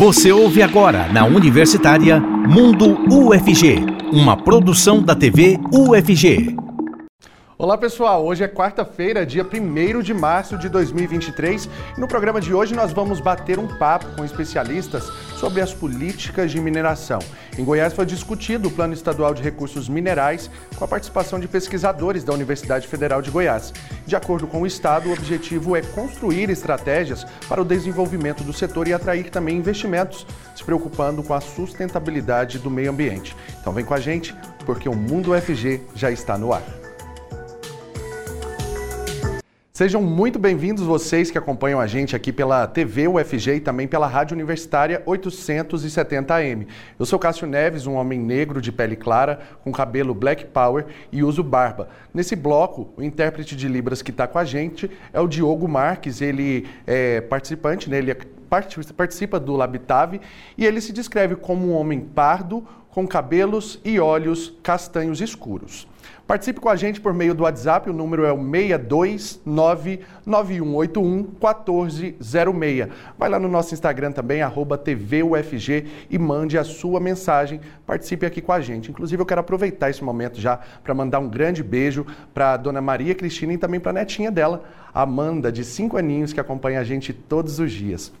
Você ouve agora na Universitária Mundo UFG, uma produção da TV UFG. Olá pessoal, hoje é quarta-feira, dia 1 de março de 2023 e no programa de hoje nós vamos bater um papo com especialistas sobre as políticas de mineração. Em Goiás foi discutido o Plano Estadual de Recursos Minerais com a participação de pesquisadores da Universidade Federal de Goiás. De acordo com o Estado, o objetivo é construir estratégias para o desenvolvimento do setor e atrair também investimentos, se preocupando com a sustentabilidade do meio ambiente. Então vem com a gente, porque o Mundo UFG já está no ar. Sejam muito bem-vindos vocês que acompanham a gente aqui pela TV UFG e também pela Rádio Universitária 870M. Eu sou Cássio Neves, um homem negro de pele clara, com cabelo black power e uso barba. Nesse bloco, o intérprete de Libras que está com a gente é o Diogo Marques, ele é participante, né? ele é participa do Labitave e ele se descreve como um homem pardo, com cabelos e olhos castanhos escuros. Participe com a gente por meio do WhatsApp, o número é o 62991811406. Vai lá no nosso Instagram também, TVUFG e mande a sua mensagem. Participe aqui com a gente. Inclusive, eu quero aproveitar esse momento já para mandar um grande beijo para a dona Maria Cristina e também para a netinha dela, Amanda, de 5 aninhos, que acompanha a gente todos os dias.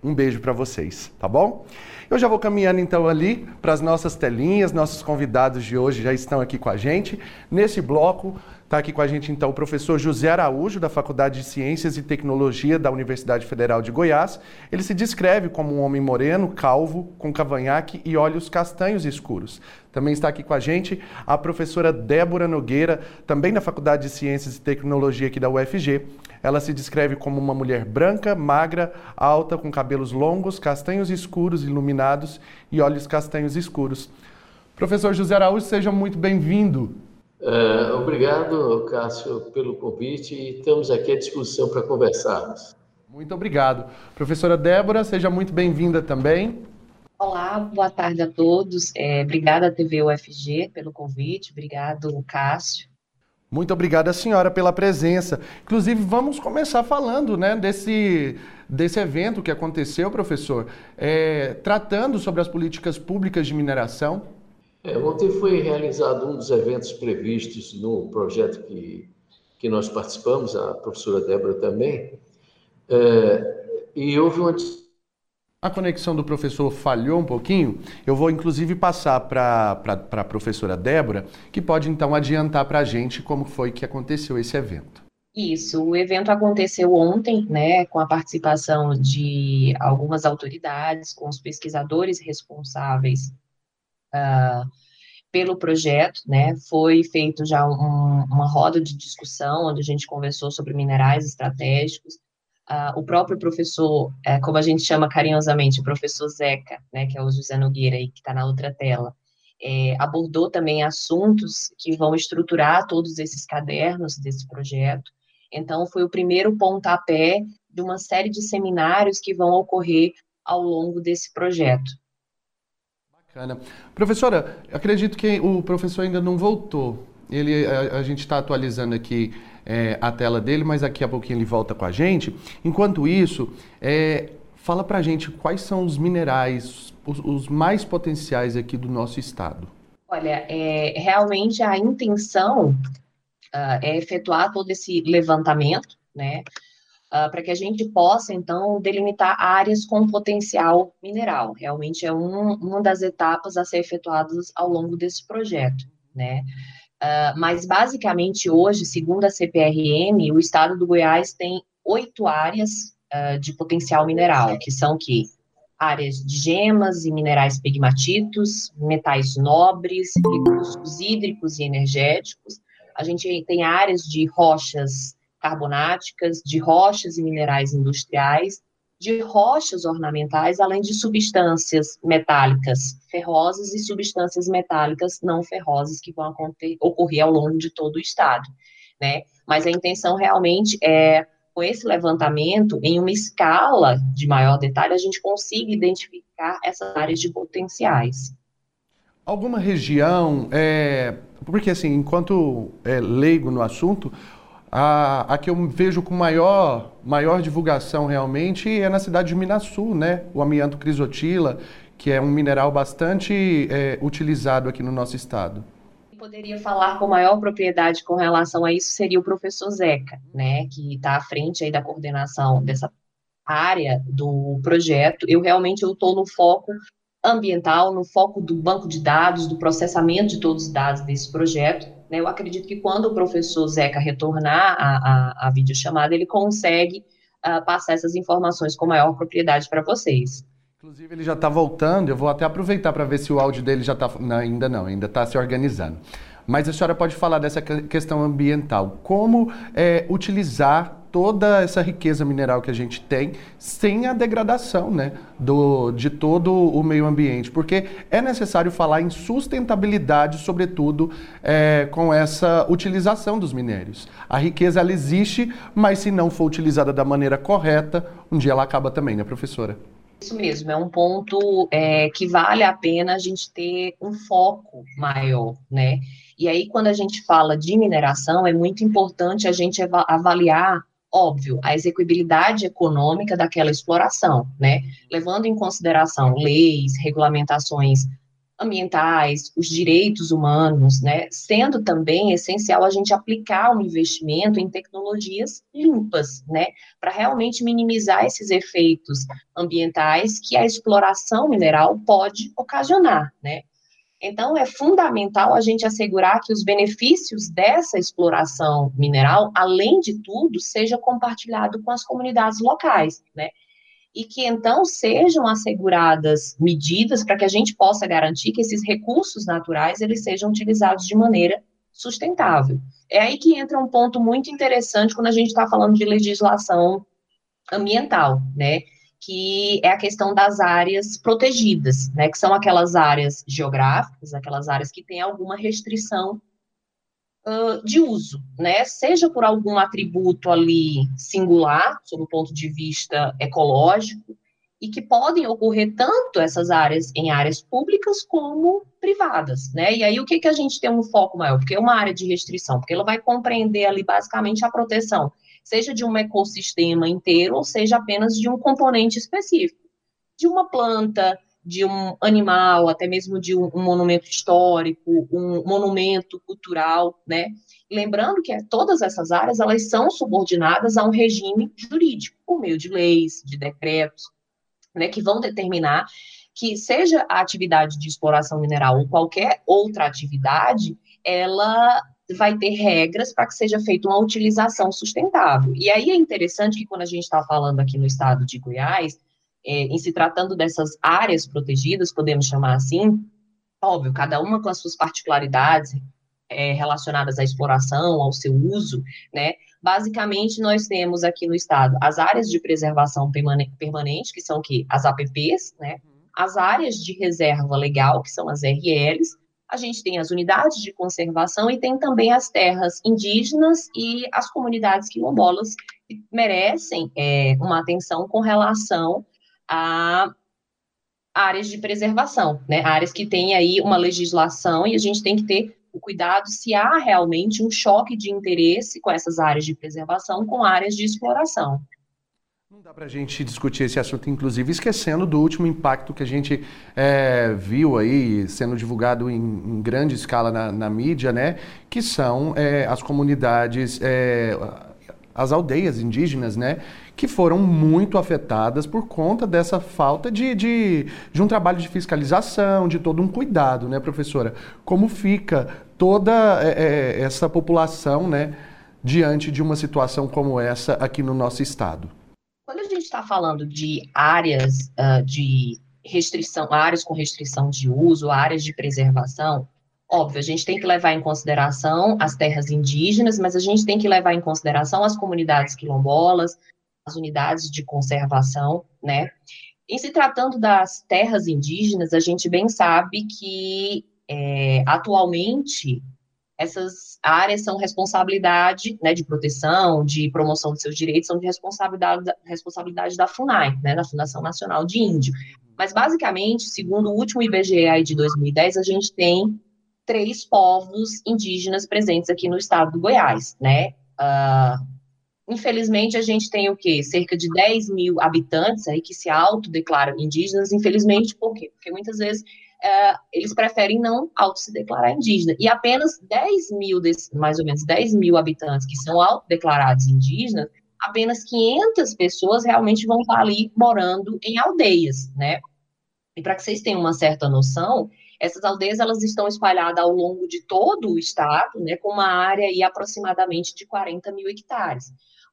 Um beijo para vocês, tá bom? Eu já vou caminhando então ali para as nossas telinhas, nossos convidados de hoje já estão aqui com a gente. Nesse bloco está aqui com a gente então o professor José Araújo, da Faculdade de Ciências e Tecnologia da Universidade Federal de Goiás. Ele se descreve como um homem moreno, calvo, com cavanhaque e olhos castanhos escuros. Também está aqui com a gente a professora Débora Nogueira, também da Faculdade de Ciências e Tecnologia aqui da UFG. Ela se descreve como uma mulher branca, magra, alta, com cabelos longos, castanhos escuros, iluminados e olhos castanhos escuros. Professor José Araújo, seja muito bem-vindo. Uh, obrigado, Cássio, pelo convite e estamos aqui à disposição para conversarmos. Muito obrigado. Professora Débora, seja muito bem-vinda também. Olá, boa tarde a todos. É, obrigada, TV UFG, pelo convite. Obrigado, Cássio. Muito obrigado, senhora, pela presença. Inclusive, vamos começar falando né, desse, desse evento que aconteceu, professor, é, tratando sobre as políticas públicas de mineração. É, ontem foi realizado um dos eventos previstos no projeto que, que nós participamos, a professora Débora também, é, e houve uma a conexão do professor falhou um pouquinho, eu vou inclusive passar para a professora Débora, que pode então adiantar para a gente como foi que aconteceu esse evento. Isso, o evento aconteceu ontem, né, com a participação de algumas autoridades, com os pesquisadores responsáveis uh, pelo projeto, né, foi feito já um, uma roda de discussão, onde a gente conversou sobre minerais estratégicos, Uh, o próprio professor, é, como a gente chama carinhosamente, o professor Zeca, né, que é o José Nogueira, aí, que está na outra tela, é, abordou também assuntos que vão estruturar todos esses cadernos desse projeto. Então, foi o primeiro pontapé de uma série de seminários que vão ocorrer ao longo desse projeto. Bacana. Professora, acredito que o professor ainda não voltou. Ele, a, a gente está atualizando aqui é, a tela dele, mas daqui a pouquinho ele volta com a gente. Enquanto isso, é, fala para a gente quais são os minerais, os, os, mais potenciais aqui do nosso estado. Olha, é, realmente a intenção uh, é efetuar todo esse levantamento, né? Uh, para que a gente possa, então, delimitar áreas com potencial mineral. Realmente é um, uma das etapas a ser efetuadas ao longo desse projeto, né? Uh, mas, basicamente, hoje, segundo a CPRM, o estado do Goiás tem oito áreas uh, de potencial mineral, que são que áreas de gemas e minerais pegmatitos, metais nobres, recursos hídricos e energéticos. A gente tem áreas de rochas carbonáticas, de rochas e minerais industriais, de rochas ornamentais, além de substâncias metálicas ferrosas e substâncias metálicas não ferrosas que vão ocorrer ao longo de todo o estado, né? Mas a intenção realmente é, com esse levantamento, em uma escala de maior detalhe, a gente consiga identificar essas áreas de potenciais. Alguma região, é, porque assim, enquanto é, leigo no assunto, A, a que eu vejo com maior, maior divulgação realmente é na cidade de Minasul, né? O amianto crisotila, que é um mineral bastante é, utilizado aqui no nosso estado. Poderia falar com maior propriedade com relação a isso seria o professor Zeca, né, que está à frente aí da coordenação dessa área do projeto. Eu realmente estou no foco ambiental, no foco do banco de dados, do processamento de todos os dados desse projeto. Né? Eu acredito que quando o professor Zeca retornar a, a, a videochamada, ele consegue uh, passar essas informações com maior propriedade para vocês. Inclusive, ele já está voltando, eu vou até aproveitar para ver se o áudio dele já está. Ainda não, ainda está se organizando. Mas a senhora pode falar dessa questão ambiental. Como é, utilizar toda essa riqueza mineral que a gente tem sem a degradação né, do, de todo o meio ambiente. Porque é necessário falar em sustentabilidade, sobretudo é, com essa utilização dos minérios. A riqueza ela existe, mas se não for utilizada da maneira correta, um dia ela acaba também, né, professora? Isso mesmo, é um ponto é, que vale a pena a gente ter um foco maior, né? E aí, quando a gente fala de mineração, é muito importante a gente avaliar óbvio, a execuibilidade econômica daquela exploração, né? Levando em consideração leis, regulamentações ambientais, os direitos humanos, né? Sendo também essencial a gente aplicar um investimento em tecnologias limpas, né? Para realmente minimizar esses efeitos ambientais que a exploração mineral pode ocasionar, né? Então, é fundamental a gente assegurar que os benefícios dessa exploração mineral, além de tudo, seja compartilhado com as comunidades locais, né? E que então sejam asseguradas medidas para que a gente possa garantir que esses recursos naturais eles sejam utilizados de maneira sustentável. É aí que entra um ponto muito interessante quando a gente está falando de legislação ambiental, né? Que é a questão das áreas protegidas, né, que são aquelas áreas geográficas, aquelas áreas que têm alguma restrição uh, de uso, né, seja por algum atributo ali singular, sob o ponto de vista ecológico, e que podem ocorrer tanto essas áreas em áreas públicas como privadas, né? E aí o que que a gente tem um foco maior? Porque é uma área de restrição, porque ela vai compreender ali basicamente a proteção seja de um ecossistema inteiro, ou seja apenas de um componente específico, de uma planta, de um animal, até mesmo de um, um monumento histórico, um monumento cultural, né? Lembrando que todas essas áreas elas são subordinadas a um regime jurídico por meio de leis, de decretos, né, que vão determinar que seja a atividade de exploração mineral ou qualquer outra atividade, ela vai ter regras para que seja feita uma utilização sustentável. E aí é interessante que quando a gente está falando aqui no estado de Goiás, é, em se tratando dessas áreas protegidas, podemos chamar assim, óbvio, cada uma com as suas particularidades é, relacionadas à exploração, ao seu uso, né? Basicamente, nós temos aqui no estado as áreas de preservação permanente, que são que as APPs, né? As áreas de reserva legal, que são as RLs, a gente tem as unidades de conservação e tem também as terras indígenas e as comunidades quilombolas que merecem é, uma atenção com relação a áreas de preservação, né? Áreas que têm aí uma legislação e a gente tem que ter o cuidado se há realmente um choque de interesse com essas áreas de preservação com áreas de exploração. Não dá para a gente discutir esse assunto, inclusive, esquecendo do último impacto que a gente é, viu aí sendo divulgado em, em grande escala na, na, mídia, né? Que são é, as comunidades, é, as aldeias indígenas, né? Que foram muito afetadas por conta dessa falta de, de, de um trabalho de fiscalização, de todo um cuidado, né, professora? Como fica toda é, é, essa população, né? Diante de uma situação como essa aqui no nosso estado? Está falando de áreas uh, de restrição, áreas com restrição de uso, áreas de preservação, óbvio, a gente tem que levar em consideração as terras indígenas, mas a gente tem que levar em consideração as comunidades quilombolas, as unidades de conservação, né? Em se tratando das terras indígenas, a gente bem sabe que é, atualmente essas áreas são responsabilidade né, de proteção, de promoção de seus direitos, são de responsabilidade, responsabilidade da FUNAI, né, da Fundação Nacional de Índio. Mas, basicamente, segundo o último IBGE de 2010, a gente tem três povos indígenas presentes aqui no estado do Goiás, né? Uh, infelizmente, a gente tem o quê? Cerca de 10 mil habitantes aí que se autodeclaram indígenas, infelizmente, por quê? Porque muitas vezes uh, eles preferem não auto se declarar indígena. E apenas 10 mil, desses, mais ou menos 10 mil habitantes que são autodeclarados indígenas, apenas 500 pessoas realmente vão estar ali morando em aldeias, né? E para que vocês tenham uma certa noção, essas aldeias elas estão espalhadas ao longo de todo o estado, né, com uma área aí aproximadamente de 40 mil hectares.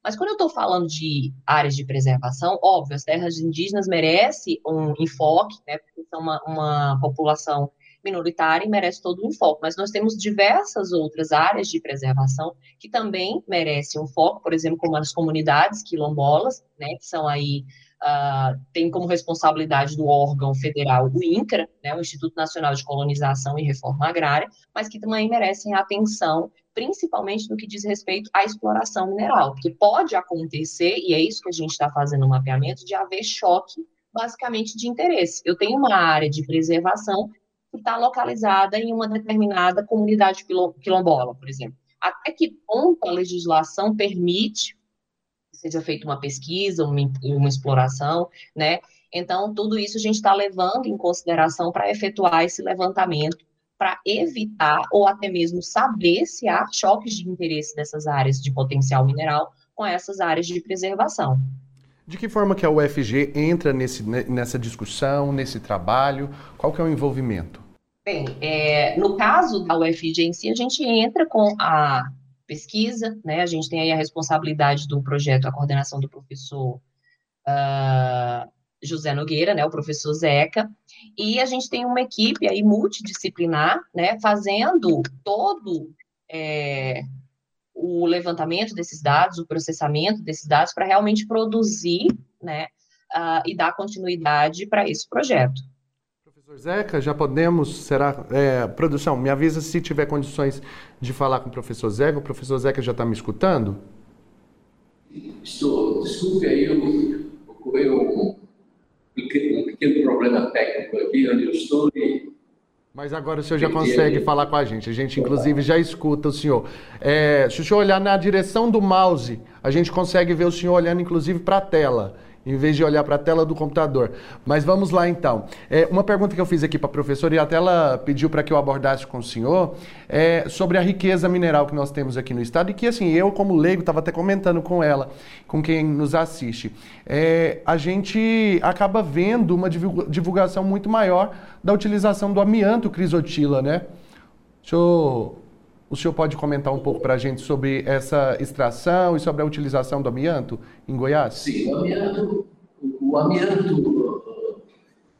Mas quando eu estou falando de áreas de preservação, óbvio, as terras indígenas merecem um enfoque, né, porque são uma, uma população minoritária e merece todo o enfoque. Mas nós temos diversas outras áreas de preservação que também merecem um foco, por exemplo, como as comunidades quilombolas, né, que são aí uh, tem como responsabilidade do órgão federal o INCRA, né, o Instituto Nacional de Colonização e Reforma Agrária, mas que também merecem atenção, principalmente no que diz respeito à exploração mineral, porque pode acontecer, e é isso que a gente está fazendo no mapeamento, de haver choque basicamente de interesse. Eu tenho uma área de preservação que está localizada em uma determinada comunidade quilombola, por exemplo. Até que ponto a legislação permite seja feita uma pesquisa, uma, uma exploração, né? Então, tudo isso a gente está levando em consideração para efetuar esse levantamento, para evitar ou até mesmo saber se há choques de interesse dessas áreas de potencial mineral com essas áreas de preservação. De que forma que a UFG entra nesse, nessa discussão, nesse trabalho? Qual que é o envolvimento? Bem, é, no caso da UFG em si, a gente entra com a pesquisa, né? A gente tem aí a responsabilidade do projeto, a coordenação do professor uh, José Nogueira, né? O professor Zeca, e a gente tem uma equipe aí multidisciplinar, né? Fazendo todo é, o levantamento desses dados, o processamento desses dados para realmente produzir, né? Uh, e dar continuidade para esse projeto. Professor Zeca, já podemos, será, é, produção, me avisa se tiver condições de falar com o professor Zeca. O professor Zeca já está me escutando? Estou, desculpe aí, eu, ocorreu um, um pequeno problema técnico aqui onde eu estou e mas agora o senhor já consegue falar com a gente. A gente, inclusive, já escuta o senhor. É, se o senhor olhar na direção do mouse, a gente consegue ver o senhor olhando, inclusive, para a tela em vez de olhar para a tela do computador. Mas vamos lá então. É, uma pergunta que eu fiz aqui para a professora e até ela pediu para que eu abordasse com o senhor é sobre a riqueza mineral que nós temos aqui no estado e que assim eu como leigo estava até comentando com ela, com quem nos assiste. É, a gente acaba vendo uma divulgação muito maior da utilização do amianto crisotila, né? O senhor o senhor pode comentar um pouco para a gente sobre essa extração e sobre a utilização do amianto em Goiás? Sim, o amianto, o amianto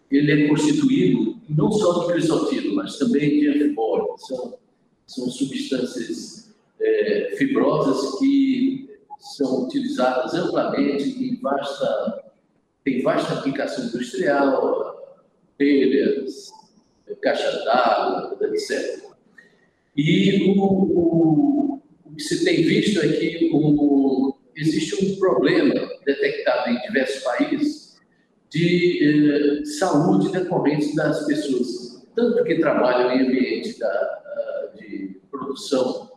ele é constituído não só de crisotilo, mas também de anfibólio. São, são substâncias é, fibrosas que são utilizadas amplamente em vasta, tem vasta aplicação industrial, telhas, caixa d'água, etc. E o, o, o, que se tem visto é que o, existe um problema detectado em diversos países de eh, saúde decorrente das pessoas, tanto que trabalham em ambiente da, de produção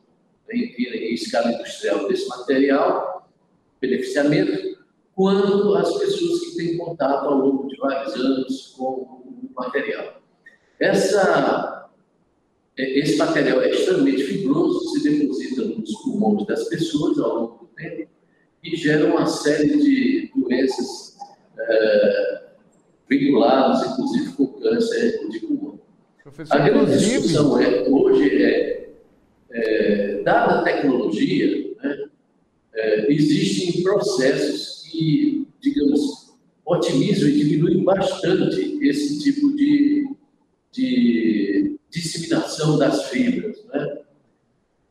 em, em escala industrial desse material, beneficiamento, quanto as pessoas que têm contato ao longo de vários anos com o material. Essa esse material é extremamente fibroso, se deposita nos pulmões das pessoas ao longo do tempo e gera uma série de doenças é, vinculadas, inclusive com câncer de pulmão. Professor, a grande discussão é, hoje é, é, dada a tecnologia, né, é, existem processos que, digamos, otimizam e diminuem bastante esse tipo de, de disseminação das fibras. Né?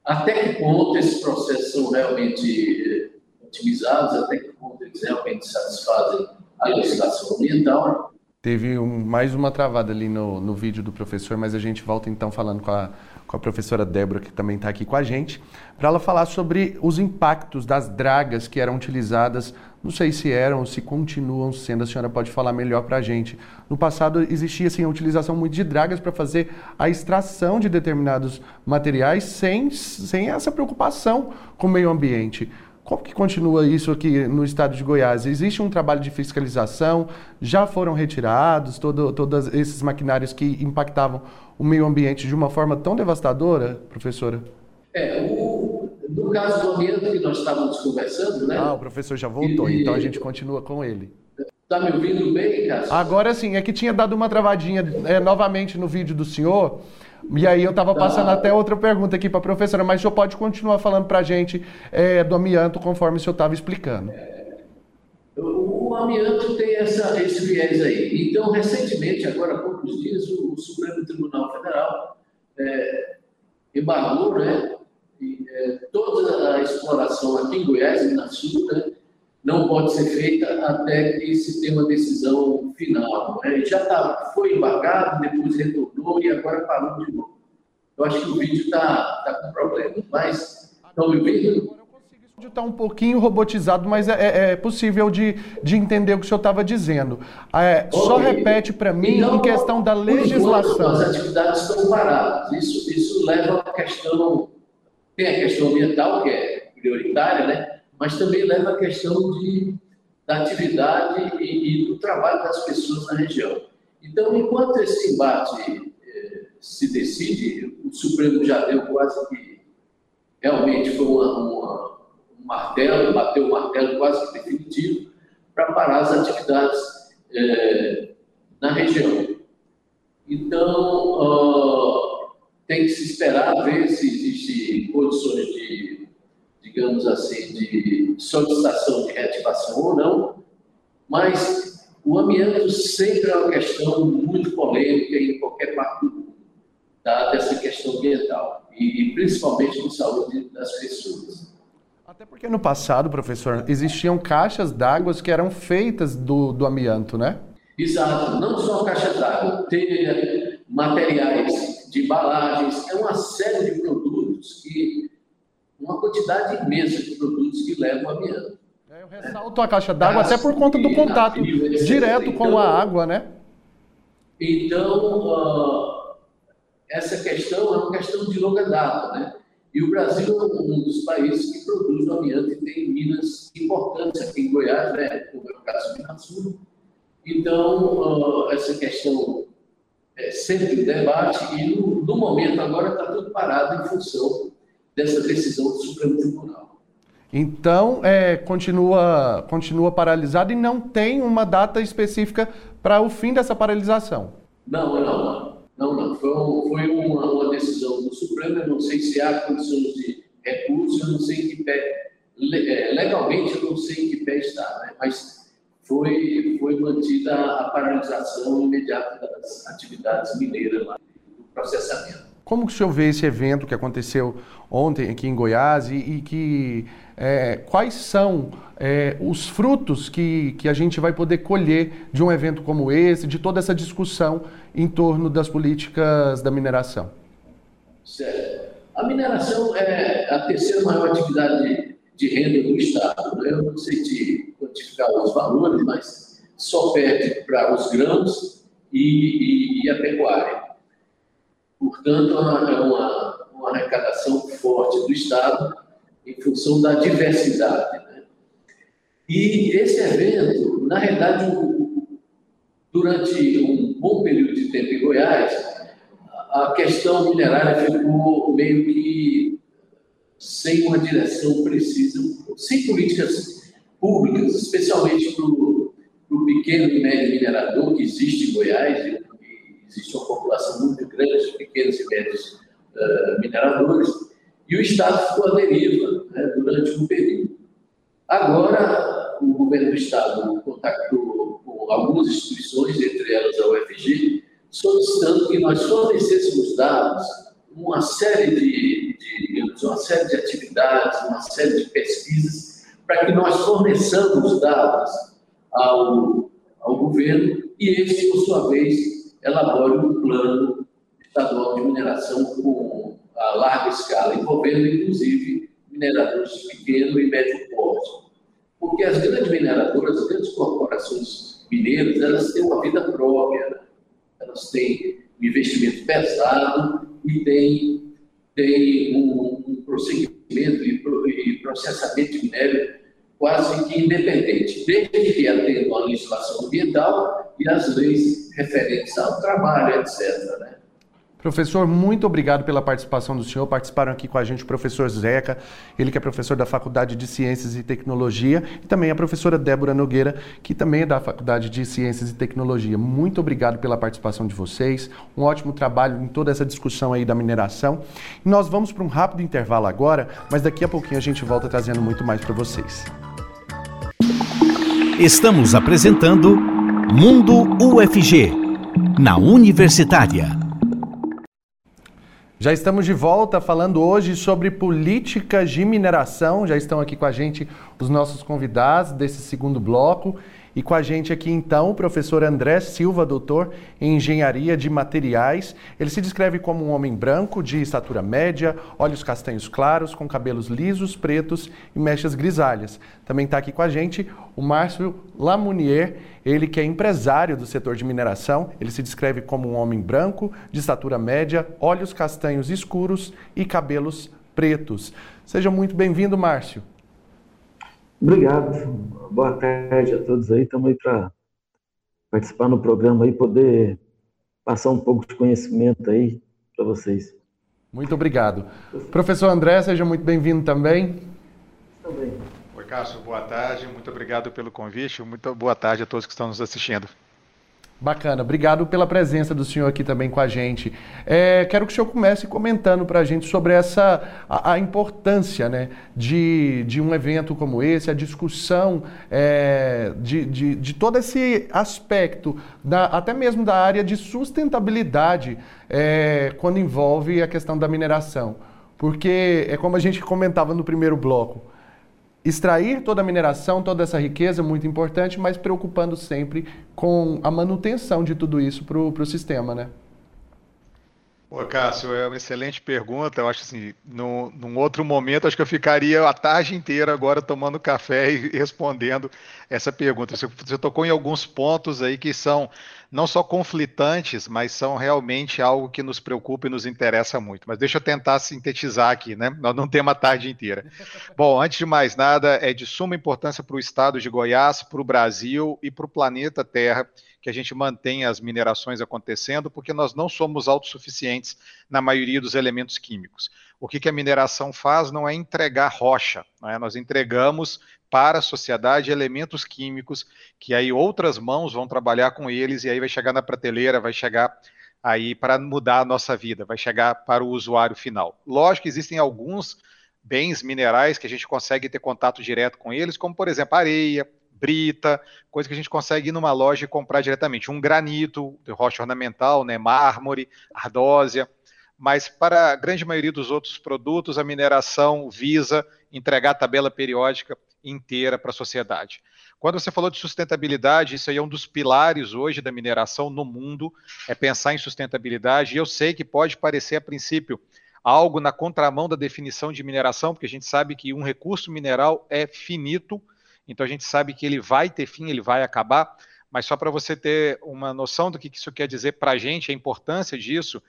Até que ponto esses processos são realmente otimizados, até que ponto eles realmente satisfazem a legislação ambiental, Teve um, mais uma travada ali no, no vídeo do professor, mas a gente volta então falando com a, com a professora Débora, que também está aqui com a gente, para ela falar sobre os impactos das dragas que eram utilizadas, não sei se eram se continuam sendo, a senhora pode falar melhor para a gente. No passado existia assim, a utilização muito de dragas para fazer a extração de determinados materiais sem, sem essa preocupação com o meio ambiente. Como que continua isso aqui no estado de Goiás? Existe um trabalho de fiscalização? Já foram retirados todo, todos esses maquinários que impactavam o meio ambiente de uma forma tão devastadora, professora? É, o, no caso do ambiente que nós estávamos conversando, né? Ah, o professor já voltou, e, então a gente continua com ele. Está me ouvindo bem, Cássio? Agora sim, é que tinha dado uma travadinha é, novamente no vídeo do senhor. E aí eu estava passando até outra pergunta aqui para a professora, mas o senhor pode continuar falando para a gente é, do amianto conforme o senhor estava explicando. É, o, o, amianto tem essa, esse viés aí. Então, recentemente, agora há poucos dias, o, o Supremo Tribunal Federal é, embargou né, toda a exploração aqui em Goiás e na Sul, né, não pode ser feita até que se tenha uma decisão final. Né? Já tá, foi embargado, depois retornou e agora parou de novo. Eu acho que o vídeo está tá com problema, mas estão me vendo? está um pouquinho robotizado, mas é, é, é, possível de, de entender o que o senhor estava dizendo. É. Só repete para mim então, em questão da legislação. As atividades estão paradas. Isso, isso leva a questão. Tem a questão ambiental, que é prioritária, né? mas também leva a questão de, da atividade e, e do trabalho das pessoas na região. Então, enquanto esse embate eh, se decide, o Supremo já deu quase que realmente foi uma, uma, um martelo, bateu um martelo quase que definitivo para parar as atividades eh, na região. Então, uh, tem que se esperar ver se existem condições de digamos assim, de solicitação de reativação ou não, mas o amianto sempre é uma questão muito polêmica em qualquer parte do mundo, dada essa questão ambiental, e, principalmente com saúde das pessoas. Até porque no passado, professor, existiam caixas d'água que eram feitas do, do amianto, né? Exato, não só caixas d'água, telha, materiais de embalagens, é uma série de produtos que uma quantidade imensa de produtos que levam amianto. É, eu ressalto a caixa d'água até por conta do contato direto com então, a água, né? Então, uh, essa questão é uma questão de longa data, né? E o Brasil é um dos países que produz amianto e tem minas importantes aqui em Goiás, né? como é o caso de Minasul. Então, uh, essa questão é sempre debate e no, no momento agora está tudo parado em função dessa decisão do Supremo Tribunal. Então, é, continua, continua paralisado e não tem uma data específica para o fim dessa paralisação? Não, não, não, não. Foi, foi uma, uma, decisão do Supremo, eu não sei se há condições de recurso, eu não sei em que pé, é, legalmente eu não sei em que pé está, né? mas foi, foi mantida a paralisação imediata das atividades mineiras lá, do processamento. Como que o senhor vê esse evento que aconteceu ontem aqui em Goiás e, e que é, quais são é, os frutos que, que a gente vai poder colher de um evento como esse, de toda essa discussão em torno das políticas da mineração? Certo. A mineração é a terceira maior atividade de renda do Estado. Né? Eu não sei te quantificar os valores, mas só perde para os grãos e, e, e a pecuária. Portanto, é uma, uma arrecadação forte do Estado em função da diversidade. Né? E esse evento, na realidade, durante um bom período de tempo em Goiás, a questão minerária ficou meio que sem uma direção precisa, sem políticas públicas, especialmente para o pequeno e médio minerador que existe em Goiás, existe uma população muito grande de pequenos e médios uh, mineradores, e o Estado ficou à deriva né, durante um período. Agora, o governo do Estado contactou com algumas instituições, entre elas a UFG, solicitando que nós fornecêssemos dados, uma série de, de uma série de atividades, uma série de pesquisas, para que nós forneçamos dados ao, ao governo e este, por sua vez, elabore um plano estadual de mineração com a larga escala, envolvendo, inclusive, mineradores pequeno e médio porte. Porque as grandes mineradoras, as grandes corporações mineiras, elas têm uma vida própria, né? elas têm um investimento pesado e têm, têm um, um prosseguimento e, processamento de minério quase que independente, desde que atendam a legislação ambiental e as leis referentes ao trabalho, etc. Né? Professor, muito obrigado pela participação do senhor. Participaram aqui com a gente o professor Zeca, ele que é professor da Faculdade de Ciências e Tecnologia, e também a professora Débora Nogueira, que também é da Faculdade de Ciências e Tecnologia. Muito obrigado pela participação de vocês. Um ótimo trabalho em toda essa discussão aí da mineração. Nós vamos para um rápido intervalo agora, mas daqui a pouquinho a gente volta trazendo muito mais para vocês. Estamos apresentando Mundo UFG, na Universitária. Já estamos de volta falando hoje sobre políticas de mineração. Já estão aqui com a gente os nossos convidados desse segundo bloco. E com a gente aqui então o professor André Silva, doutor em engenharia de materiais. Ele se descreve como um homem branco, de estatura média, olhos castanhos claros, com cabelos lisos, pretos e mechas grisalhas. Também está aqui com a gente o Márcio Lamounier, ele que é empresário do setor de mineração. Ele se descreve como um homem branco, de estatura média, olhos castanhos escuros e cabelos pretos. Seja muito bem-vindo, Márcio. Obrigado. Boa tarde a todos aí. Estamos aí para participar no programa aí, poder passar um pouco de conhecimento aí para vocês. Muito obrigado. Professor André, seja muito bem-vindo também. Também. Oi, Cássio, boa tarde. Muito obrigado pelo convite. Muito boa tarde a todos que estão nos assistindo. Bacana, obrigado pela presença do senhor aqui também com a gente. É, quero que o senhor comece comentando para a gente sobre essa a, a, importância né, de, de um evento como esse, a discussão é, de, de, de, todo esse aspecto, da, até mesmo da área de sustentabilidade, é, quando envolve a questão da mineração. Porque é como a gente comentava no primeiro bloco extrair toda a mineração, toda essa riqueza, muito importante, mas preocupando sempre com a manutenção de tudo isso para o sistema, né? Pô, Cássio, é uma excelente pergunta. Eu acho assim, no, num outro momento, acho que eu ficaria a tarde inteira agora tomando café e respondendo essa pergunta. Você, você tocou em alguns pontos aí que são não só conflitantes, mas são realmente algo que nos preocupa e nos interessa muito. Mas deixa eu tentar sintetizar aqui, né? Nós não temos a tarde inteira. Bom, antes de mais nada, é de suma importância para o estado de Goiás, para o Brasil e para o planeta Terra que a gente mantenha as minerações acontecendo, porque nós não somos autossuficientes na maioria dos elementos químicos. O que, que a mineração faz não é entregar rocha, é? nós entregamos para a sociedade elementos químicos que aí outras mãos vão trabalhar com eles e aí vai chegar na prateleira, vai chegar aí para mudar a nossa vida, vai chegar para o usuário final. Lógico que existem alguns bens minerais que a gente consegue ter contato direto com eles, como por exemplo areia, brita, coisa que a gente consegue ir numa loja e comprar diretamente. Um granito, rocha ornamental, né, mármore, ardósia. Mas para a grande maioria dos outros produtos, a mineração visa entregar a tabela periódica inteira para a sociedade. Quando você falou de sustentabilidade, isso aí é um dos pilares hoje da mineração no mundo, é pensar em sustentabilidade. E eu sei que pode parecer, a princípio, algo na contramão da definição de mineração, porque a gente sabe que um recurso mineral é finito, então a gente sabe que ele vai ter fim, ele vai acabar, mas só para você ter uma noção do que isso quer dizer para a gente, a importância disso,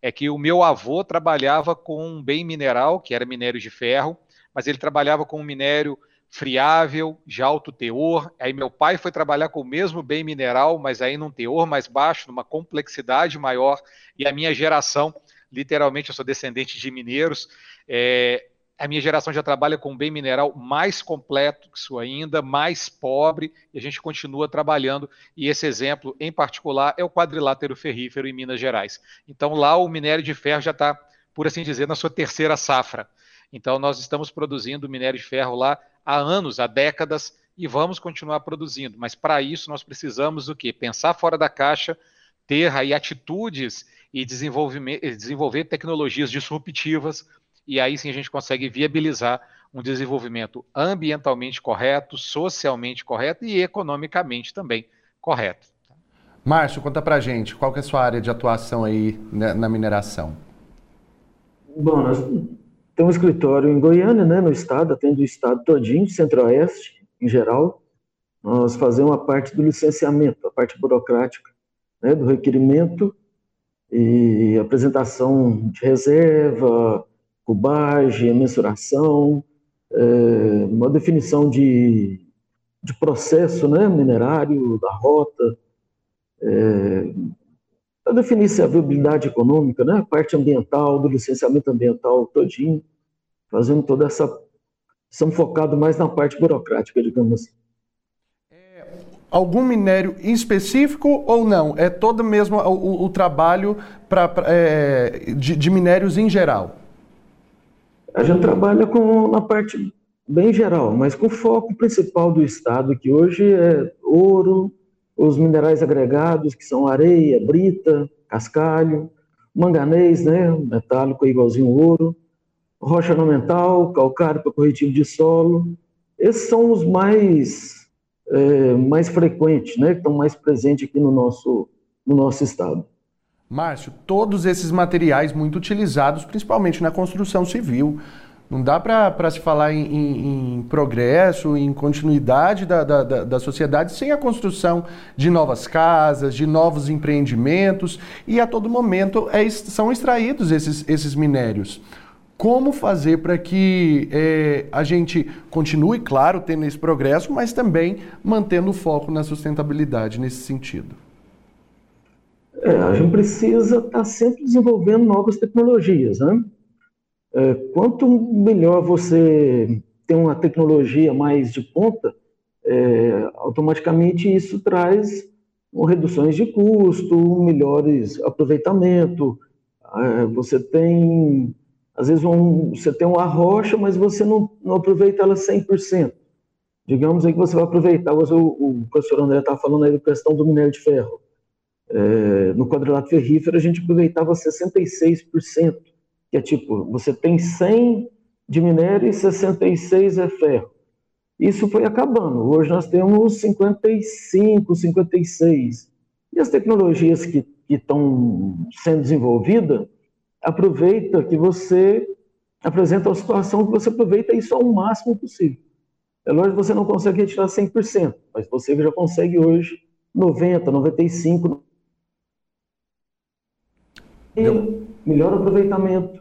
é que o meu avô trabalhava com um bem mineral, que era minério de ferro, mas ele trabalhava com um minério friável, de alto teor. Aí meu pai foi trabalhar com o mesmo bem mineral, mas aí num teor mais baixo, numa complexidade maior. E a minha geração, literalmente, eu sou descendente de mineiros, é, a minha geração já trabalha com um bem mineral mais complexo ainda, mais pobre, e a gente continua trabalhando. E esse exemplo, em particular, é o quadrilátero ferrífero em Minas Gerais. Então, lá o minério de ferro já está, por assim dizer, na sua terceira safra. Então, nós estamos produzindo minério de ferro lá há anos, há décadas, e vamos continuar produzindo. Mas para isso, nós precisamos do quê? Pensar fora da caixa, ter aí atitudes e desenvolver tecnologias disruptivas e aí sim a gente consegue viabilizar um desenvolvimento ambientalmente correto, socialmente correto e economicamente também correto. Márcio, conta pra gente, qual que é a sua área de atuação aí na mineração? Bom, nós temos um escritório em Goiânia, né, no estado, atende o estado todinho, centro-oeste, em geral. Nós fazemos a parte do licenciamento, a parte burocrática, né, do requerimento e apresentação de reserva, cubagem, mensuração, é, uma definição de, de processo né, minerário, da rota, é, para definir se a viabilidade econômica, né, a parte ambiental, do licenciamento ambiental todinho, fazendo toda essa... Estamos focados mais na parte burocrática, digamos assim. É, algum minério em específico ou não? É todo mesmo o, o, o trabalho pra, pra é, de, de, minérios em geral? A gente trabalha com na parte bem geral, mas com foco principal do Estado, que hoje é ouro, os minerais agregados, que são areia, brita, cascalho, manganês, né, metálico igualzinho ouro, rocha ornamental, calcário para corretivo de solo. Esses são os mais, é, mais frequentes, né, que estão mais presentes aqui no nosso, no nosso estado. Márcio, todos esses materiais muito utilizados, principalmente na construção civil, não dá para se falar em, em, em, progresso, em continuidade da, da, da, sociedade sem a construção de novas casas, de novos empreendimentos e a todo momento é, são extraídos esses, esses minérios. Como fazer para que é, a gente continue, claro, tendo esse progresso, mas também mantendo o foco na sustentabilidade nesse sentido? É, a gente precisa estar tá sempre desenvolvendo novas tecnologias, né? É, quanto melhor você tem uma tecnologia mais de ponta, é, automaticamente isso traz reduções de custo, melhores aproveitamento. É, você tem, às vezes, um, você tem uma rocha, mas você não, não aproveita ela 100%. Digamos aí que você vai aproveitar, o, o professor André estava falando aí da questão do minério de ferro. É, no quadrilato ferrífero, a gente aproveitava 66% que é tipo, você tem 100 de minério e 66 é ferro. Isso foi acabando. Hoje nós temos 55, 56. E as tecnologias que estão sendo desenvolvidas, aproveita que você apresenta a situação que você aproveita isso ao máximo possível. É lógico que você não consegue retirar 100%, mas você já consegue hoje 90, 95. Deu. Melhor aproveitamento,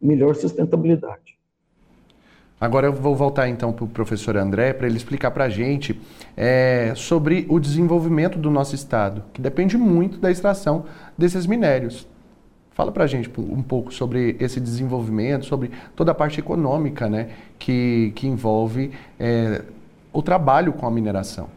melhor sustentabilidade. Agora eu vou voltar então para o professor André para ele explicar para a gente é, sobre o desenvolvimento do nosso estado, que depende muito da extração desses minérios. Fala para a gente um pouco sobre esse desenvolvimento, sobre toda a parte econômica né, que, que envolve é, o trabalho com a mineração.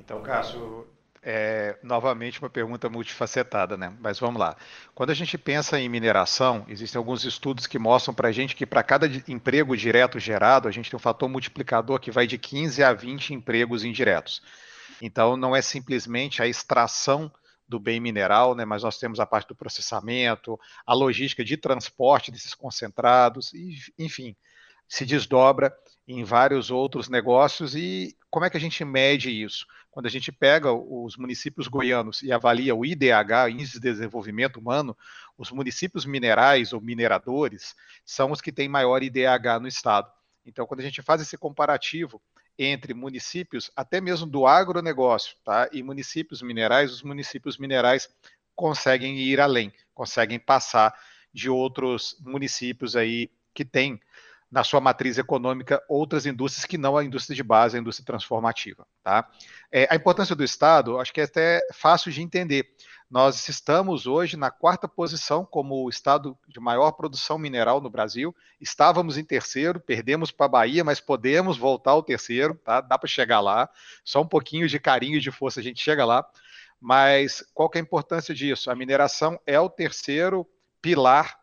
Então, Cássio, é, novamente uma pergunta multifacetada, né? Mas vamos lá. Quando a gente pensa em mineração, existem alguns estudos que mostram para a gente que para cada emprego direto gerado, a gente tem um fator multiplicador que vai de 15 a 20 empregos indiretos. Então, não é simplesmente a extração do bem mineral, né, mas nós temos a parte do processamento, a logística de transporte desses concentrados, e, enfim, se desdobra em vários outros negócios. E como é que a gente mede isso? quando a gente pega os municípios goianos e avalia o IDH, Índice de Desenvolvimento Humano, os municípios minerais ou mineradores são os que têm maior IDH no estado. Então, quando a gente faz esse comparativo entre municípios, até mesmo do agronegócio, tá, e municípios minerais, os municípios minerais conseguem ir além, conseguem passar de outros municípios aí que têm na sua matriz econômica outras indústrias que não a indústria de base, a indústria transformativa. Tá? É, a importância do Estado, acho que é até fácil de entender. Nós estamos hoje na quarta posição como o estado de maior produção mineral no Brasil. Estávamos em terceiro, perdemos para a Bahia, mas podemos voltar ao terceiro, tá? Dá para chegar lá. Só um pouquinho de carinho e de força a gente chega lá. Mas qual que é a importância disso? A mineração é o terceiro pilar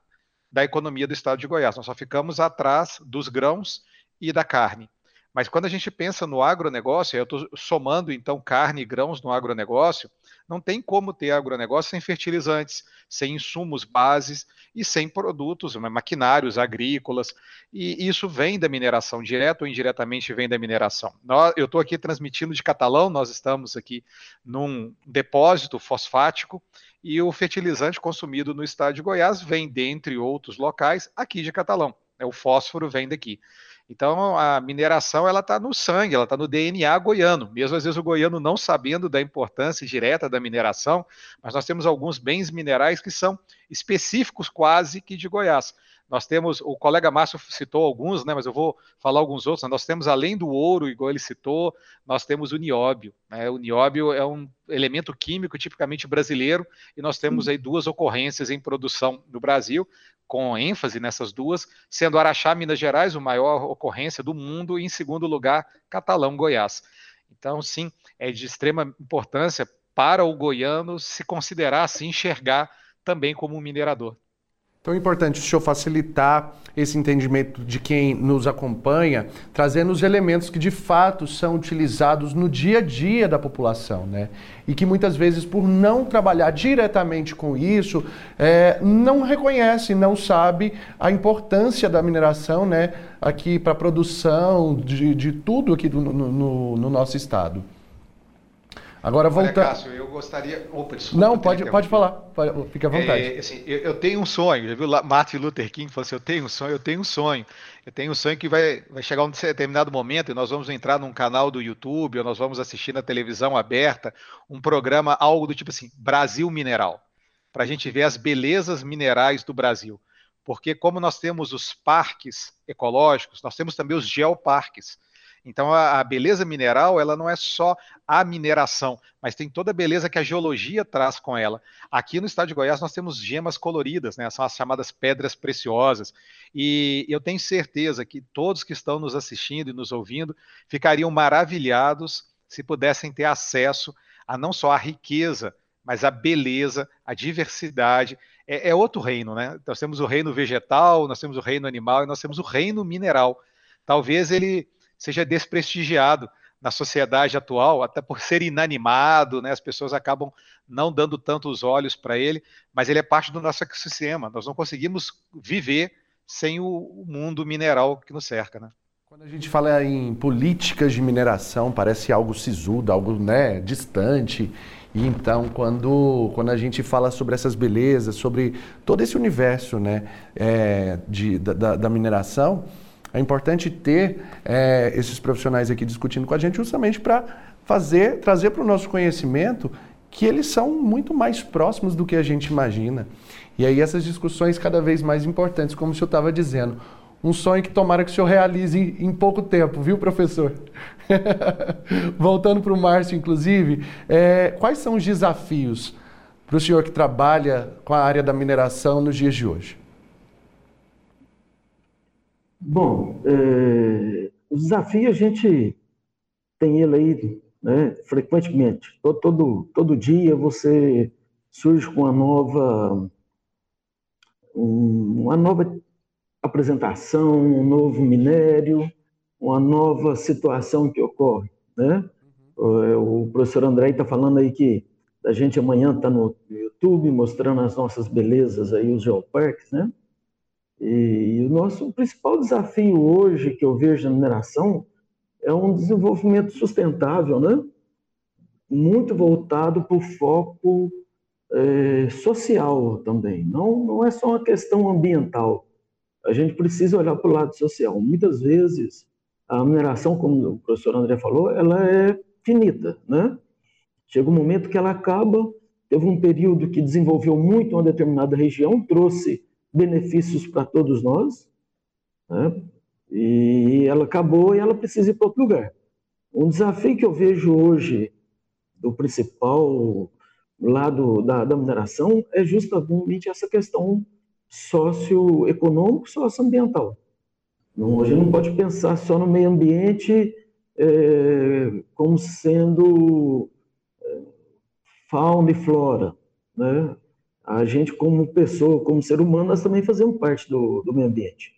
da economia do estado de Goiás. Nós só ficamos atrás dos grãos e da carne. Mas quando a gente pensa no agronegócio, eu estou somando então carne e grãos no agronegócio, não tem como ter agronegócio sem fertilizantes, sem insumos bases e sem produtos, maquinários agrícolas. E isso vem da mineração, direto ou indiretamente vem da mineração. Eu estou aqui transmitindo de Catalão, nós estamos aqui num depósito fosfático e o fertilizante consumido no estado de Goiás vem, dentre outros locais, aqui de Catalão. O fósforo vem daqui. Então a mineração ela está no sangue, ela está no DNA goiano. Mesmo às vezes o goiano não sabendo da importância direta da mineração, mas nós temos alguns bens minerais que são específicos quase que de Goiás. Nós temos, o colega Márcio citou alguns, né, mas eu vou falar alguns outros. Né? Nós temos, além do ouro, igual ele citou, nós temos o nióbio. Né? O nióbio é um elemento químico tipicamente brasileiro e nós temos aí duas ocorrências em produção no Brasil, com ênfase nessas duas, sendo Araxá, Minas Gerais, o maior ocorrência do mundo, e em segundo lugar, Catalão, Goiás. Então, sim, é de extrema importância para o goiano se considerar, se enxergar também como um minerador. Então é importante o senhor facilitar esse entendimento de quem nos acompanha, trazendo os elementos que de fato são utilizados no dia a dia da população, né? E que muitas vezes, por não trabalhar diretamente com isso, é, não reconhece, não sabe a importância da mineração, né? Aqui para a produção de, de tudo aqui do, no, no, no nosso estado. Agora voltando. Cássio, eu gostaria. Opa, desculpa, Não, pode, pode falar, pode, fica à vontade. É, assim, eu, eu, tenho um sonho, já viu Martin Luther King falou assim: eu tenho um sonho, eu tenho um sonho. Eu tenho um sonho que vai, vai chegar um determinado momento e nós vamos entrar num canal do YouTube, ou nós vamos assistir na televisão aberta um programa, algo do tipo assim, Brasil Mineral, para a gente ver as belezas minerais do Brasil. Porque, como nós temos os parques ecológicos, nós temos também os geoparques. Então a, a, beleza mineral, ela não é só a mineração, mas tem toda a beleza que a geologia traz com ela. Aqui no estado de Goiás nós temos gemas coloridas, né? São as chamadas pedras preciosas. E eu tenho certeza que todos que estão nos assistindo e nos ouvindo ficariam maravilhados se pudessem ter acesso a não só a riqueza, mas a beleza, a diversidade. É, é outro reino, né? Nós temos o reino vegetal, nós temos o reino animal e nós temos o reino mineral. Talvez ele seja desprestigiado na sociedade atual, até por ser inanimado, né? As pessoas acabam não dando tanto os olhos para ele, mas ele é parte do nosso ecossistema. Nós não conseguimos viver sem o mundo mineral que nos cerca, né? Quando a gente fala em políticas de mineração, parece algo sisudo, algo né, distante. E então, quando, quando a gente fala sobre essas belezas, sobre todo esse universo né, é, de, da, da mineração, é importante ter é, esses profissionais aqui discutindo com a gente justamente para fazer, trazer para o nosso conhecimento que eles são muito mais próximos do que a gente imagina. E aí essas discussões cada vez mais importantes, como o senhor estava dizendo. Um sonho que tomara que o senhor realize em pouco tempo, viu, professor? Voltando para o Márcio, inclusive, é, quais são os desafios para o senhor que trabalha com a área da mineração nos dias de hoje? Bom, é, o desafio a gente tem ele aí né, frequentemente. Todo, todo, todo dia você surge com uma nova, uma nova apresentação, um novo minério, uma nova situação que ocorre. Né? O professor André está falando aí que a gente amanhã está no YouTube mostrando as nossas belezas aí, os geoparques, né? E, o nosso principal desafio hoje que eu vejo na mineração é um desenvolvimento sustentável, né? muito voltado para o foco é, social também. Não, não é só uma questão ambiental. A gente precisa olhar para o lado social. Muitas vezes a mineração, como o professor André falou, ela é finita, né? Chega um momento que ela acaba. Teve um período que desenvolveu muito uma determinada região, trouxe benefícios para todos nós, né? e ela acabou e ela precisa ir para outro lugar. Um desafio que eu vejo hoje do principal lado da, da mineração é justamente essa questão socioeconômico, socioambiental. Não, a gente não pode pensar só no meio ambiente é, como sendo é, fauna e flora, né? A gente, como pessoa, como ser humano, nós também fazemos parte do, do meio ambiente.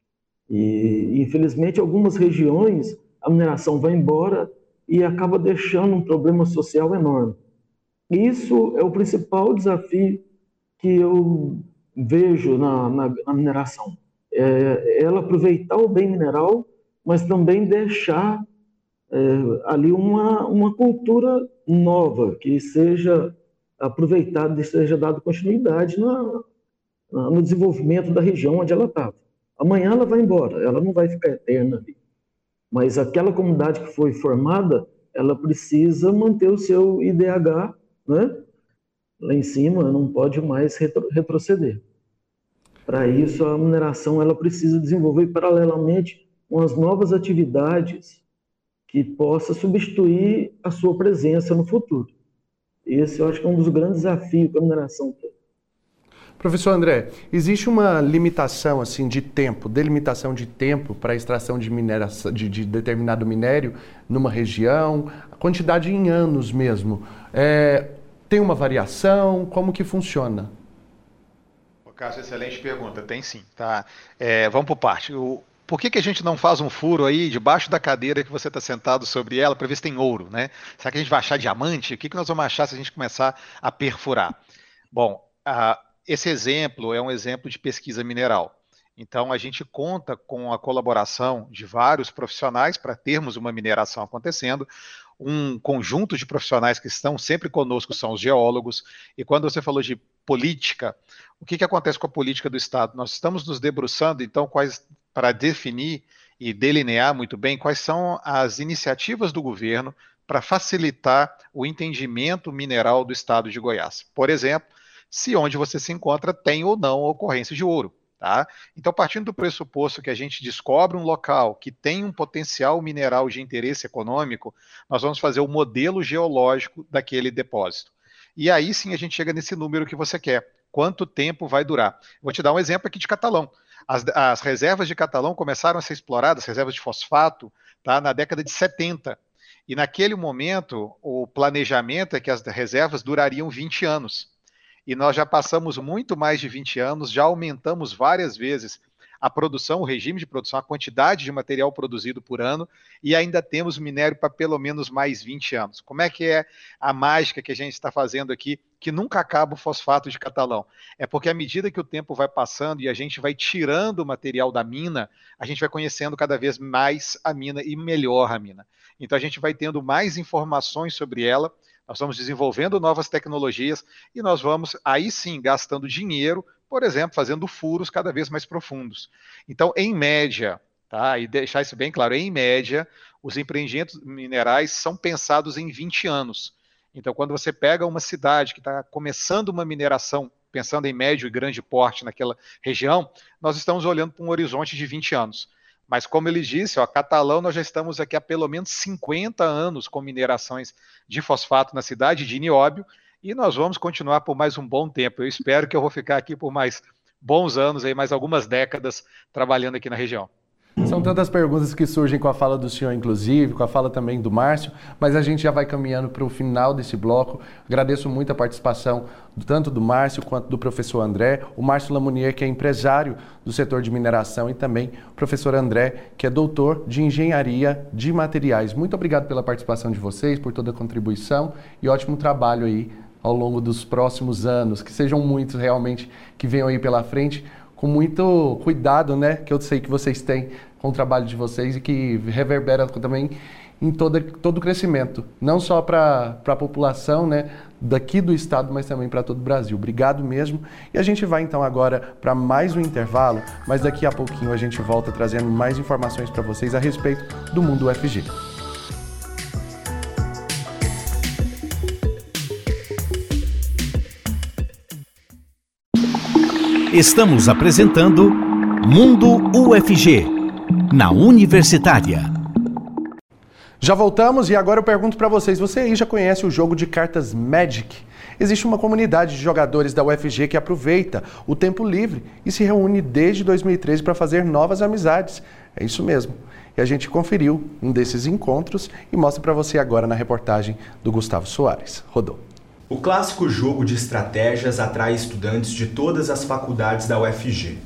E, infelizmente, algumas regiões, a mineração vai embora e acaba deixando um problema social enorme. Isso é o principal desafio que eu vejo na, na, na mineração. É, ela aproveitar o bem mineral, mas também deixar é, ali uma, uma cultura nova, que seja aproveitada e seja dada continuidade na, na, no desenvolvimento da região onde ela estava. Amanhã ela vai embora, ela não vai ficar eterna ali. Mas aquela comunidade que foi formada, ela precisa manter o seu IDH né? lá em cima, não pode mais retro, retroceder. Para isso, a mineração ela precisa desenvolver paralelamente umas novas atividades que possa substituir a sua presença no futuro. Esse eu acho que é um dos grandes desafios que a mineração tem. Professor André, existe uma limitação assim de tempo, delimitação de tempo para a extração de, mineração, de, de, determinado minério numa região, a quantidade em anos mesmo. É, tem uma variação? Como que funciona? Cássio, excelente pergunta. Tem sim. Tá? É, vamos por parte. O, por que, que a gente não faz um furo aí debaixo da cadeira que você está sentado sobre ela para ver se tem ouro, né? Será que a gente vai achar diamante? O que, que nós vamos achar se a gente começar a perfurar? Bom, esse exemplo é um exemplo de pesquisa mineral. Então, a gente conta com a colaboração de vários profissionais para termos uma mineração acontecendo. Um conjunto de profissionais que estão sempre conosco são os geólogos. E quando você falou de política, o que, que acontece com a política do Estado? Nós estamos nos debruçando, então, quais para definir e delinear muito bem quais são as iniciativas do governo para facilitar o entendimento mineral do Estado de Goiás. Por exemplo, se onde você se encontra tem ou não ocorrência de ouro. Tá? Então, partindo do pressuposto que a gente descobre um local que tem um potencial mineral de interesse econômico, nós vamos fazer o modelo geológico daquele depósito. E aí sim a gente chega nesse número que você quer. Quanto tempo vai durar? Vou te dar um exemplo aqui de Catalão. As, as reservas de Catalão começaram a ser exploradas, reservas de fosfato, tá, na década de 70. E naquele momento, o planejamento é que as reservas durariam 20 anos e nós já passamos muito mais de 20 anos, já aumentamos várias vezes a produção, o regime de produção, a quantidade de material produzido por ano, e ainda temos minério para pelo menos mais 20 anos. Como é que é a mágica que a gente está fazendo aqui, que nunca acaba o fosfato de catalão? É porque à medida que o tempo vai passando e a gente vai tirando o material da mina, a gente vai conhecendo cada vez mais a mina e melhor a mina. Então a gente vai tendo mais informações sobre ela, nós vamos desenvolvendo novas tecnologias e nós vamos aí sim gastando dinheiro, por exemplo, fazendo furos cada vez mais profundos. Então, em média, tá? E deixar isso bem claro, em média, os empreendimentos minerais são pensados em 20 anos. Então, quando você pega uma cidade que está começando uma mineração, pensando em médio e grande porte naquela região, nós estamos olhando para um horizonte de 20 anos. Mas como ele disse, ó, Catalão, nós já estamos aqui há pelo menos 50 anos com minerações de fosfato na cidade de nióbio e nós vamos continuar por mais um bom tempo. Eu espero que eu vou ficar aqui por mais bons anos, aí, mais algumas décadas trabalhando aqui na região. São tantas perguntas que surgem com a fala do senhor, inclusive, com a fala também do Márcio, mas a gente já vai caminhando para o final desse bloco. Agradeço muito a participação tanto do Márcio quanto do professor André, o Márcio Lamounier, que é empresário do setor de mineração, e também o professor André, que é doutor de engenharia de materiais. Muito obrigado pela participação de vocês, por toda a contribuição e ótimo trabalho aí ao longo dos próximos anos, que sejam muitos realmente que venham aí pela frente com muito cuidado, né, que eu sei que vocês têm com o trabalho de vocês e que reverbera também em todo, todo o crescimento, não só para a população né, daqui do estado, mas também para todo o Brasil. Obrigado mesmo. E a gente vai então agora para mais um intervalo, mas daqui a pouquinho a gente volta trazendo mais informações para vocês a respeito do mundo UFG. Estamos apresentando Mundo UFG na Universitária. Já voltamos e agora eu pergunto para vocês: você aí já conhece o jogo de cartas Magic? Existe uma comunidade de jogadores da UFG que aproveita o tempo livre e se reúne desde 2013 para fazer novas amizades. É isso mesmo. E a gente conferiu um desses encontros e mostra para você agora na reportagem do Gustavo Soares. Rodou. O clássico jogo de estratégias atrai estudantes de todas as faculdades da UFG.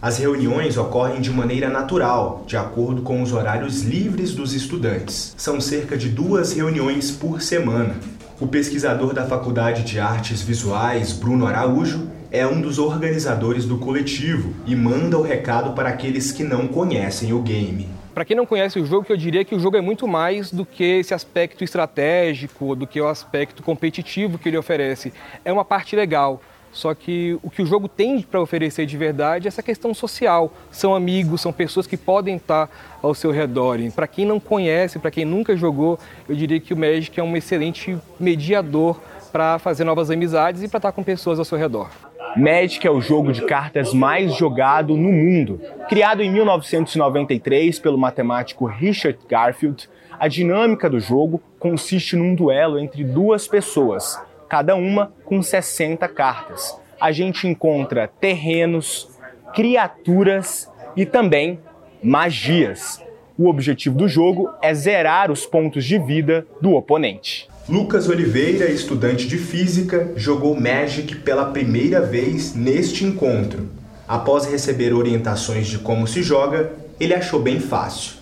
As reuniões ocorrem de maneira natural, de acordo com os horários livres dos estudantes. São cerca de duas reuniões por semana. O pesquisador da Faculdade de Artes Visuais, Bruno Araújo, é um dos organizadores do coletivo e manda o recado para aqueles que não conhecem o game. Para quem não conhece o jogo, eu diria que o jogo é muito mais do que esse aspecto estratégico, do que o aspecto competitivo que ele oferece. É uma parte legal. Só que o que o jogo tem para oferecer de verdade é essa questão social. São amigos, são pessoas que podem estar ao seu redor. Para quem não conhece, para quem nunca jogou, eu diria que o Magic é um excelente mediador para fazer novas amizades e para estar com pessoas ao seu redor. Magic é o jogo de cartas mais jogado no mundo. Criado em 1993 pelo matemático Richard Garfield, a dinâmica do jogo consiste num duelo entre duas pessoas, cada uma com 60 cartas. A gente encontra terrenos, criaturas e também magias. O objetivo do jogo é zerar os pontos de vida do oponente. Lucas Oliveira, estudante de física, jogou Magic pela primeira vez neste encontro. Após receber orientações de como se joga, ele achou bem fácil.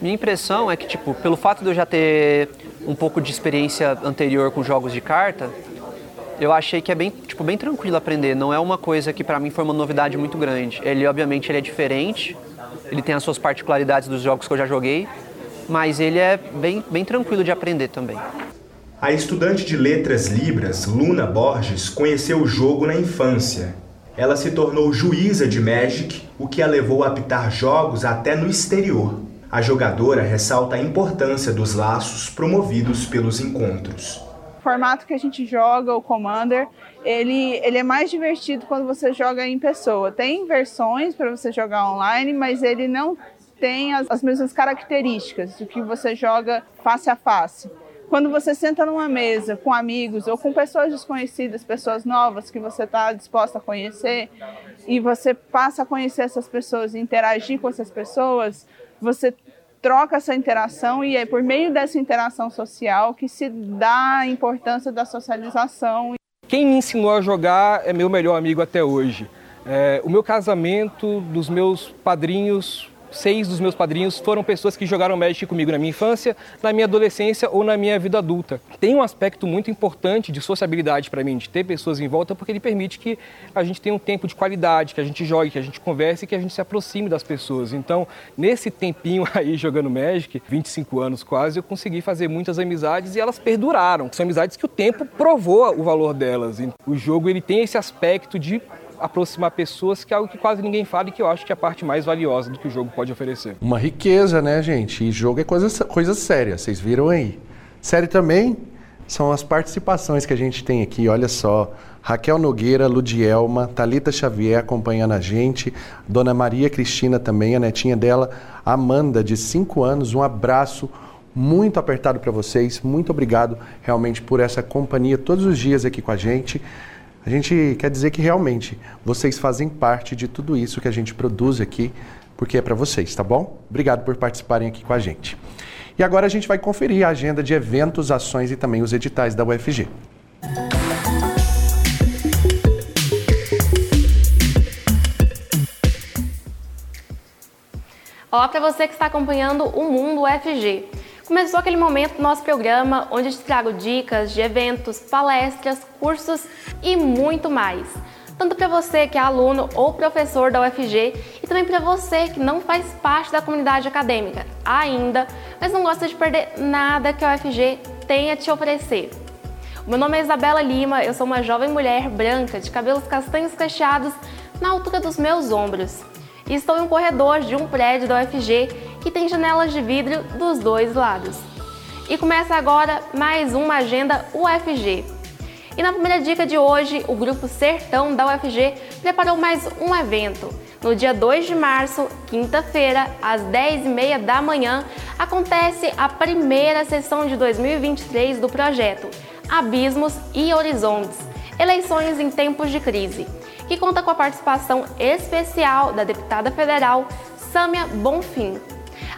Minha impressão é que, tipo, pelo fato de eu já ter um pouco de experiência anterior com jogos de carta, eu achei que é bem, tipo, bem tranquilo aprender. Não é uma coisa que para mim foi uma novidade muito grande. Ele, obviamente, ele é diferente. Ele tem as suas particularidades dos jogos que eu já joguei, mas ele é bem, bem tranquilo de aprender também. A estudante de letras Libras, Luna Borges, conheceu o jogo na infância. Ela se tornou juíza de Magic, o que a levou a apitar jogos até no exterior. A jogadora ressalta a importância dos laços promovidos pelos encontros. O formato que a gente joga, o Commander, ele, ele é mais divertido quando você joga em pessoa. Tem versões para você jogar online, mas ele não tem as, as mesmas características do que você joga face a face. Quando você senta numa mesa com amigos ou com pessoas desconhecidas, pessoas novas que você está disposta a conhecer, e você passa a conhecer essas pessoas e interagir com essas pessoas, você troca essa interação e é por meio dessa interação social que se dá a importância da socialização. Quem me ensinou a jogar é meu melhor amigo até hoje. É, o meu casamento, dos meus padrinhos, seis dos meus padrinhos foram pessoas que jogaram Magic comigo na minha infância, na minha adolescência ou na minha vida adulta. Tem um aspecto muito importante de sociabilidade para mim, de ter pessoas em volta, porque ele permite que a gente tenha um tempo de qualidade, que a gente jogue, que a gente converse e que a gente se aproxime das pessoas. Então, nesse tempinho aí jogando Magic, 25 anos quase, eu consegui fazer muitas amizades e elas perduraram. São amizades que o tempo provou o valor delas. O jogo ele tem esse aspecto de aproximar pessoas, que é algo que quase ninguém fala e que eu acho que é a parte mais valiosa do que o jogo pode oferecer. Uma riqueza, né, gente? E jogo é coisa, coisa séria, vocês viram aí. Sério também são as participações que a gente tem aqui, olha só. Raquel Nogueira, Ludielma, Talita Xavier acompanhando a gente, Dona Maria Cristina também, a netinha dela, Amanda, de 5 anos. Um abraço muito apertado para vocês. Muito obrigado realmente por essa companhia todos os dias aqui com a gente. A gente quer dizer que realmente vocês fazem parte de tudo isso que a gente produz aqui, porque é para vocês, tá bom? Obrigado por participarem aqui com a gente. E agora a gente vai conferir a agenda de eventos, ações e também os editais da UFG. Olá para você que está acompanhando o Mundo UFG. Começou aquele momento do nosso programa onde te trago dicas de eventos, palestras, cursos e muito mais. Tanto para você que é aluno ou professor da UFG e também para você que não faz parte da comunidade acadêmica ainda, mas não gosta de perder nada que a UFG tem a te oferecer. Meu nome é Isabela Lima, eu sou uma jovem mulher branca de cabelos castanhos cacheados na altura dos meus ombros. E estou em um corredor de um prédio da UFG que tem janelas de vidro dos dois lados. E começa agora mais uma agenda UFG. E na primeira dica de hoje, o Grupo Sertão da UFG preparou mais um evento. No dia 2 de março, quinta-feira, às 10h30 da manhã, acontece a primeira sessão de 2023 do projeto Abismos e Horizontes Eleições em Tempos de Crise, que conta com a participação especial da deputada federal Sâmia Bonfim.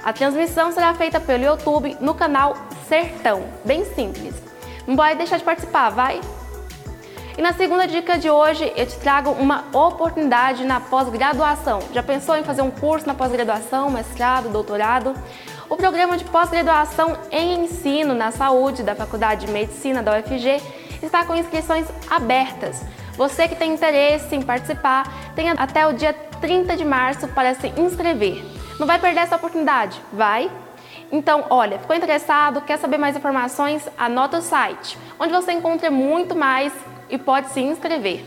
A transmissão será feita pelo YouTube no canal Sertão, bem simples. Não pode deixar de participar, vai? E na segunda dica de hoje, eu te trago uma oportunidade na pós-graduação. Já pensou em fazer um curso na pós-graduação, mestrado, doutorado? O programa de pós-graduação em ensino na saúde da Faculdade de Medicina da UFG está com inscrições abertas. Você que tem interesse em participar, tem até o dia 30 de março para se inscrever. Não vai perder essa oportunidade, vai? Então, olha, ficou interessado, quer saber mais informações? Anota o site, onde você encontra muito mais e pode se inscrever.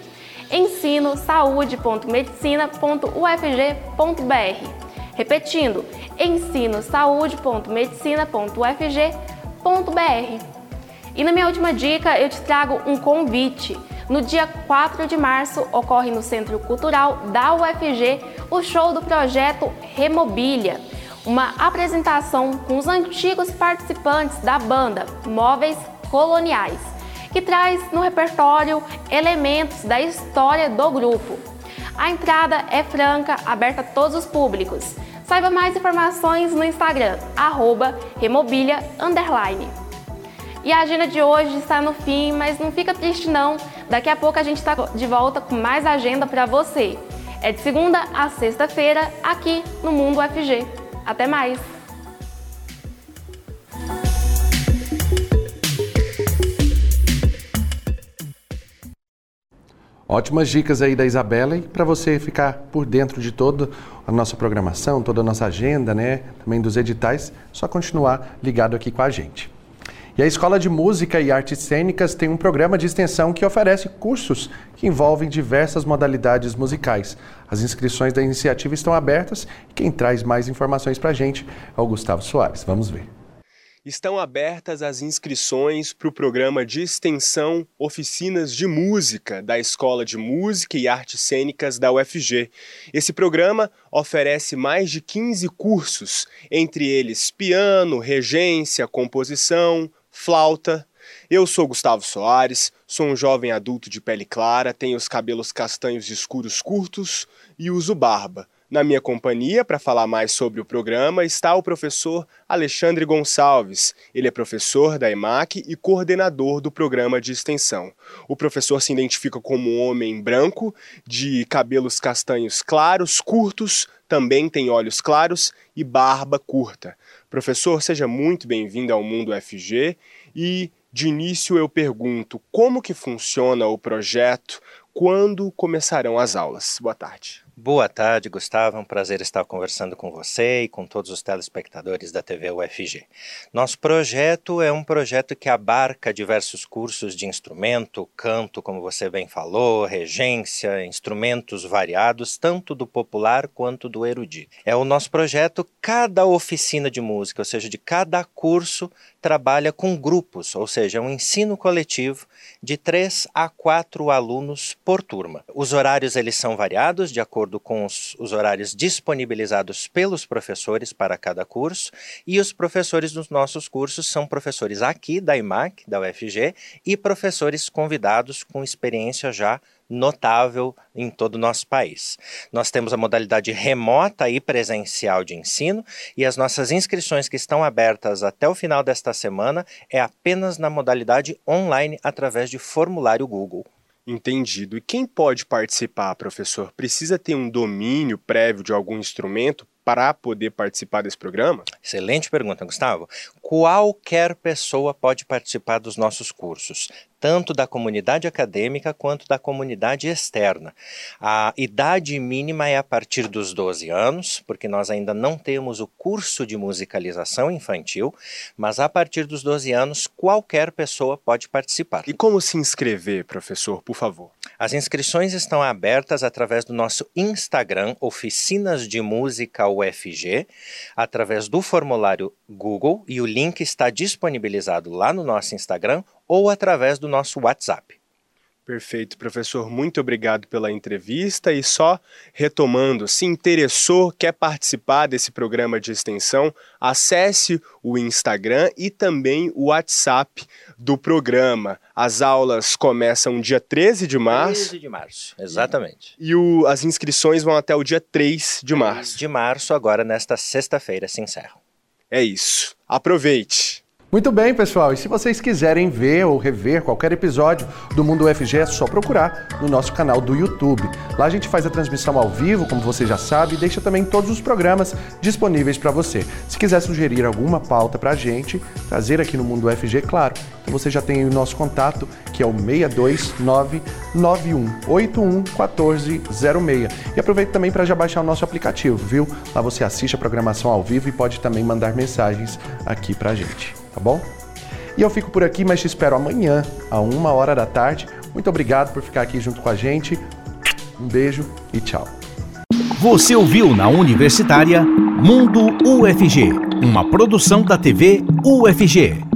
Ensino saúde.medicina.ufg.br Repetindo, ensino-saúde.medicina.ufg.br. E na minha última dica, eu te trago um convite. No dia 4 de março, ocorre no Centro Cultural da UFG o show do projeto Remobilia, uma apresentação com os antigos participantes da banda Móveis Coloniais, que traz no repertório elementos da história do grupo. A entrada é franca, aberta a todos os públicos. Saiba mais informações no Instagram, arroba Remobilia. E a agenda de hoje está no fim, mas não fica triste não. Daqui a pouco a gente está de volta com mais agenda para você. É de segunda a sexta-feira, aqui no Mundo FG. Até mais! Ótimas dicas aí da Isabela e para você ficar por dentro de toda a nossa programação, toda a nossa agenda, né? Também dos editais, só continuar ligado aqui com a gente. E a Escola de Música e Artes Cênicas tem um programa de extensão que oferece cursos que envolvem diversas modalidades musicais. As inscrições da iniciativa estão abertas e quem traz mais informações para a gente é o Gustavo Soares. Vamos ver estão abertas as inscrições para o programa de extensão Oficinas de Música da Escola de Música e Artes Cênicas da UFG. Esse programa oferece mais de 15 cursos, entre eles piano, regência, composição, flauta. Eu sou Gustavo Soares, sou um jovem adulto de pele clara, tenho os cabelos castanhos escuros curtos e uso barba. Na minha companhia, para falar mais sobre o programa, está o professor Alexandre Gonçalves. Ele é professor da EMAC e coordenador do programa de extensão. O professor se identifica como um homem branco, de cabelos castanhos claros, curtos, também tem olhos claros e barba curta. Professor, seja muito bem-vindo ao Mundo FG e de início eu pergunto como que funciona o projeto, quando começarão as aulas. Boa tarde. Boa tarde, Gustavo. É um prazer estar conversando com você e com todos os telespectadores da TV UFG. Nosso projeto é um projeto que abarca diversos cursos de instrumento, canto, como você bem falou, regência, instrumentos variados, tanto do popular quanto do erudito. É o nosso projeto, cada oficina de música, ou seja, de cada curso, trabalha com grupos, ou seja, um ensino coletivo de três a quatro alunos por turma. Os horários eles são variados de acordo acordo com os, os, horários disponibilizados pelos professores para cada curso, e os professores dos nossos cursos são professores aqui da IMAC, da UFG, e professores convidados com experiência já notável em todo o nosso país. Nós temos a modalidade remota e presencial de ensino e as nossas inscrições que estão abertas até o final desta semana é apenas na modalidade online através de formulário Google. Entendido. E quem pode participar, professor? Precisa ter um domínio prévio de algum instrumento para poder participar desse programa? Excelente pergunta, Gustavo. Qualquer pessoa pode participar dos nossos cursos, tanto da comunidade acadêmica quanto da comunidade externa. A idade mínima é a partir dos 12 anos, porque nós ainda não temos o curso de musicalização infantil, mas a partir dos 12 anos qualquer pessoa pode participar. E como se inscrever, professor, por favor? As inscrições estão abertas através do nosso Instagram, Oficinas de Música UFG, através do formulário Google e o link está disponibilizado lá no nosso Instagram ou através do nosso WhatsApp. Perfeito, professor. Muito obrigado pela entrevista. E só retomando, se interessou, quer participar desse programa de extensão, acesse o Instagram e também o WhatsApp do programa. As aulas começam dia 13 de março. 13 de março, exatamente. E o, as inscrições vão até o dia 3 de março. De março, agora nesta sexta-feira, se encerram. É isso. Aproveite! Muito bem, pessoal. E se vocês quiserem ver ou rever qualquer episódio do Mundo UFG, é só procurar no nosso canal do YouTube. Lá a gente faz a transmissão ao vivo, como você já sabe, e deixa também todos os programas disponíveis para você. Se quiser sugerir alguma pauta para a gente, trazer aqui no Mundo UFG, claro. Então você já tem o nosso contato, que é o 62991811406. E aproveita também para já baixar o nosso aplicativo, viu? Lá você assiste a programação ao vivo e pode também mandar mensagens aqui para a gente tá bom? E eu fico por aqui, mas te espero amanhã, a uma hora da tarde. Muito obrigado por ficar aqui junto com a gente. Um beijo e tchau. Você ouviu na Universitária Mundo UFG, uma produção da TV UFG.